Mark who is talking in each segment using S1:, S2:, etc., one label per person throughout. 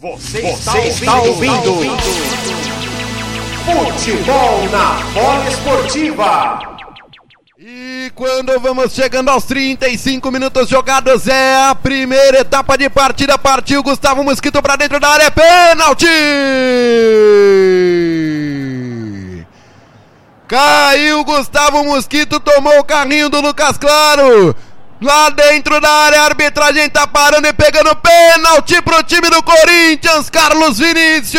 S1: Você, Você está, ouvindo, ouvindo. Futebol na bola esportiva.
S2: E quando vamos chegando aos 35 minutos jogados, é a primeira etapa de partida. Partiu Gustavo Mosquito para dentro da área, é pênalti! Caiu Gustavo Mosquito, tomou o carrinho do Lucas Claro. Lá dentro da área, a arbitragem tá parando e pegando pênalti pro time do Corinthians, Carlos Vinícius.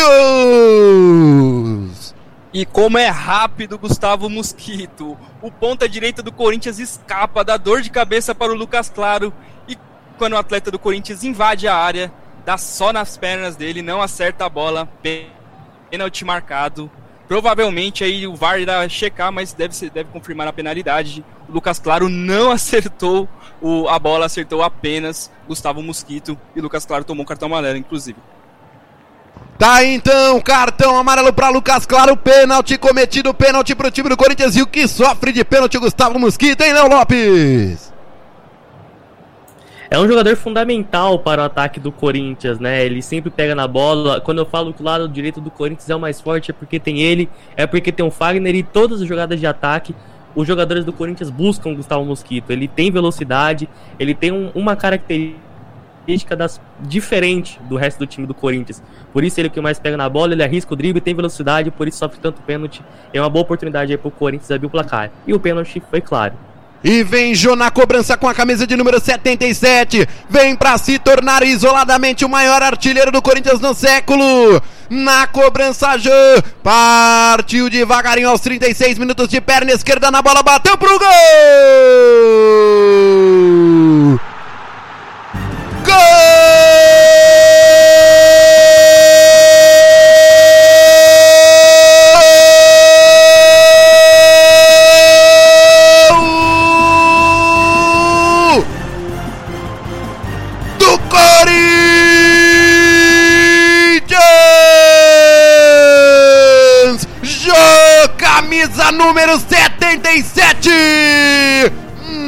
S3: E como é rápido Gustavo Mosquito. O ponta direita do Corinthians escapa da dor de cabeça para o Lucas Claro. E quando o atleta do Corinthians invade a área, dá só nas pernas dele, não acerta a bola. Pênalti marcado. Provavelmente aí o VAR irá checar, mas deve, deve confirmar a penalidade. O Lucas Claro não acertou o, a bola, acertou apenas Gustavo Mosquito. E o Lucas Claro tomou um cartão amarelo, inclusive.
S2: Tá então, cartão amarelo para Lucas Claro, pênalti cometido, pênalti pro time do Corinthians e o que sofre de pênalti Gustavo Mosquito, hein, Léo Lopes?
S4: É um jogador fundamental para o ataque do Corinthians, né? Ele sempre pega na bola. Quando eu falo que o lado direito do Corinthians é o mais forte, é porque tem ele, é porque tem o Fagner e todas as jogadas de ataque os jogadores do Corinthians buscam o Gustavo Mosquito. Ele tem velocidade, ele tem um, uma característica das, diferente do resto do time do Corinthians. Por isso ele é o que mais pega na bola, ele arrisca o drible, tem velocidade, por isso sofre tanto pênalti. É uma boa oportunidade aí pro Corinthians abrir o placar. E o pênalti foi claro.
S2: E vem Jô na cobrança com a camisa de número 77. Vem para se tornar isoladamente o maior artilheiro do Corinthians no século. Na cobrança, Jô. Partiu devagarinho aos 36 minutos de perna esquerda na bola. Bateu pro gol!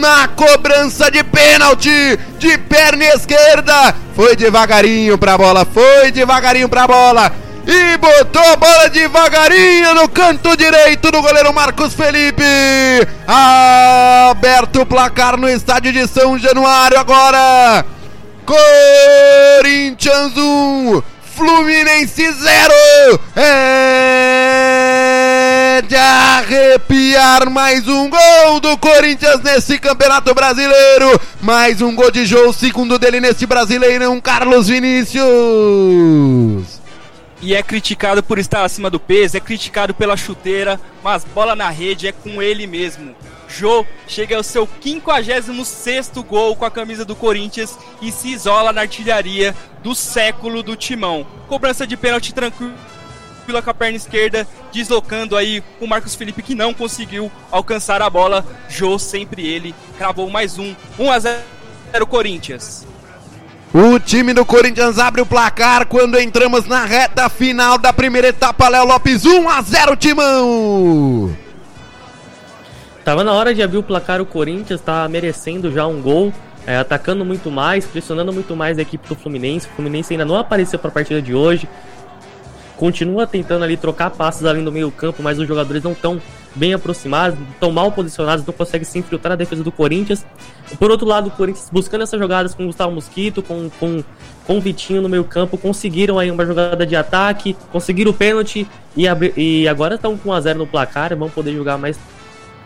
S2: Na cobrança de pênalti de perna esquerda. Foi devagarinho pra bola, foi devagarinho pra bola. E botou a bola devagarinho no canto direito do goleiro Marcos Felipe. Aberto o placar no estádio de São Januário agora. Corinthians 1, Fluminense 0. É de arrepiar mais um gol do Corinthians nesse Campeonato Brasileiro. Mais um gol de jogo, segundo dele nesse Brasileirão, Carlos Vinícius.
S3: E é criticado por estar acima do peso, é criticado pela chuteira, mas bola na rede é com ele mesmo. Jô chega ao seu 56 gol com a camisa do Corinthians e se isola na artilharia do século do Timão. Cobrança de pênalti tranquilo com a perna esquerda, deslocando aí o Marcos Felipe que não conseguiu alcançar a bola. Jô, sempre ele, cravou mais um. 1 a 0 Corinthians.
S2: O time do Corinthians abre o placar quando entramos na reta final da primeira etapa. Léo Lopes 1 a 0 Timão.
S4: Tava na hora de abrir o placar, o Corinthians tá merecendo já um gol, é, atacando muito mais, pressionando muito mais a equipe do Fluminense. O Fluminense ainda não apareceu para a partida de hoje continua tentando ali trocar passes ali no meio campo, mas os jogadores não estão bem aproximados, estão mal posicionados, não conseguem se infiltrar a defesa do Corinthians. Por outro lado, o Corinthians buscando essas jogadas com o Gustavo Mosquito, com, com, com o Vitinho no meio campo, conseguiram aí uma jogada de ataque, conseguiram o pênalti e, e agora estão com 1x0 no placar, vão poder jogar mais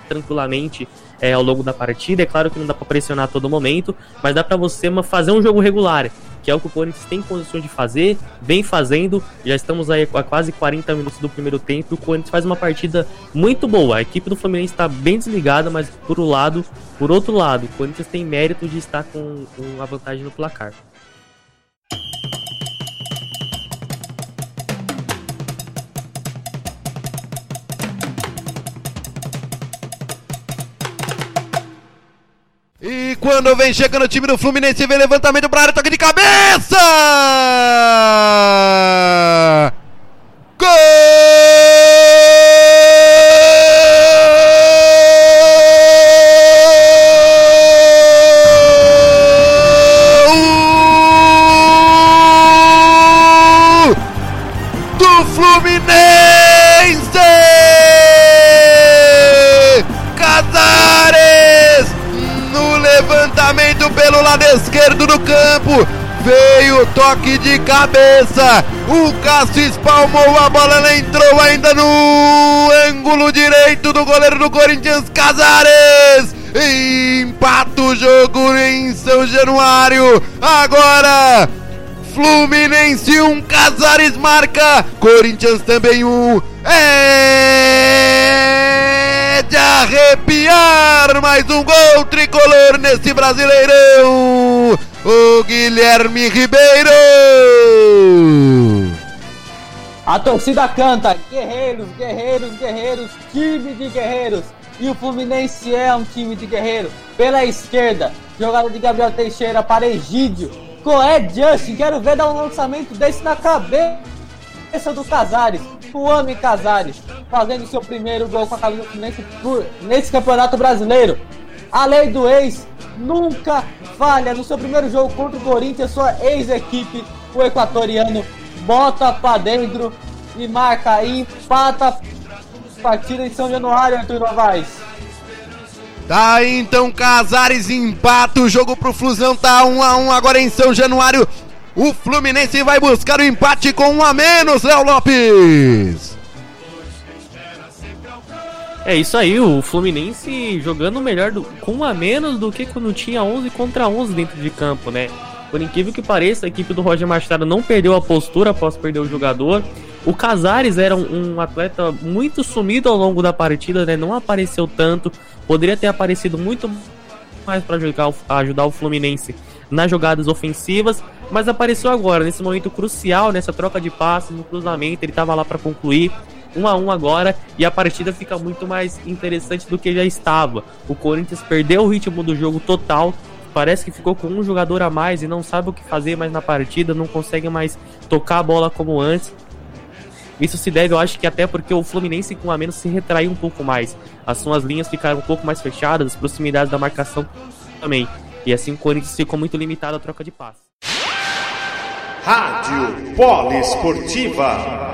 S4: tranquilamente é, ao longo da partida. É claro que não dá para pressionar a todo momento, mas dá para você fazer um jogo regular que é o que o Corinthians tem condições de fazer, vem fazendo. Já estamos aí a quase 40 minutos do primeiro tempo. O Corinthians faz uma partida muito boa. A equipe do Fluminense está bem desligada, mas por um lado, por outro lado, o Corinthians tem mérito de estar com, com a vantagem no placar.
S2: Quando vem chegando o time do Fluminense, vem levantamento para área, toque de cabeça! Gol! do Fluminense! lado esquerdo do campo. Veio toque de cabeça. O Cássio espalmou a bola, ela entrou ainda no ângulo direito do goleiro do Corinthians, Casares. Empata o jogo em São Januário. Agora Fluminense 1, um, Casares marca. Corinthians também 1. Um. É de arrepiar mais um gol tricolor nesse Brasileirão. O Guilherme Ribeiro.
S5: A torcida canta: Guerreiros, guerreiros, guerreiros, time de guerreiros. E o Fluminense é um time de guerreiro. Pela esquerda, jogada de Gabriel Teixeira para Egídio é Justin, quero ver dar um lançamento desse na cabeça do Casares, o homem Casares, fazendo seu primeiro gol com a camisa Fluminense nesse campeonato brasileiro. A lei do ex nunca falha. No seu primeiro jogo contra o Corinthians, sua ex-equipe, o equatoriano, bota pra dentro e marca e empata partida em São Januário, Arthur Novaes.
S2: Tá aí então Casares empata o jogo pro Flusão, tá 1 um a 1 um agora em São Januário. O Fluminense vai buscar o empate com um a menos, Léo Lopes.
S4: É isso aí, o Fluminense jogando melhor do, com a menos do que quando tinha 11 contra 11 dentro de campo, né? Por incrível que pareça, a equipe do Roger Machado não perdeu a postura após perder o jogador. O Casares era um, um, atleta muito sumido ao longo da partida, né? Não apareceu tanto. Poderia ter aparecido muito mais para ajudar, ajudar o Fluminense nas jogadas ofensivas, mas apareceu agora, nesse momento crucial, nessa troca de passes, no cruzamento. Ele estava lá para concluir. Um a um agora e a partida fica muito mais interessante do que já estava. O Corinthians perdeu o ritmo do jogo total, parece que ficou com um jogador a mais e não sabe o que fazer mais na partida, não consegue mais tocar a bola como antes. Isso se deve, eu acho que até porque o Fluminense com a menos se retraiu um pouco mais. As suas linhas ficaram um pouco mais fechadas, as proximidades da marcação também. E assim o Corinthians ficou muito limitado à troca de passes.
S1: Rádio Poliesportiva.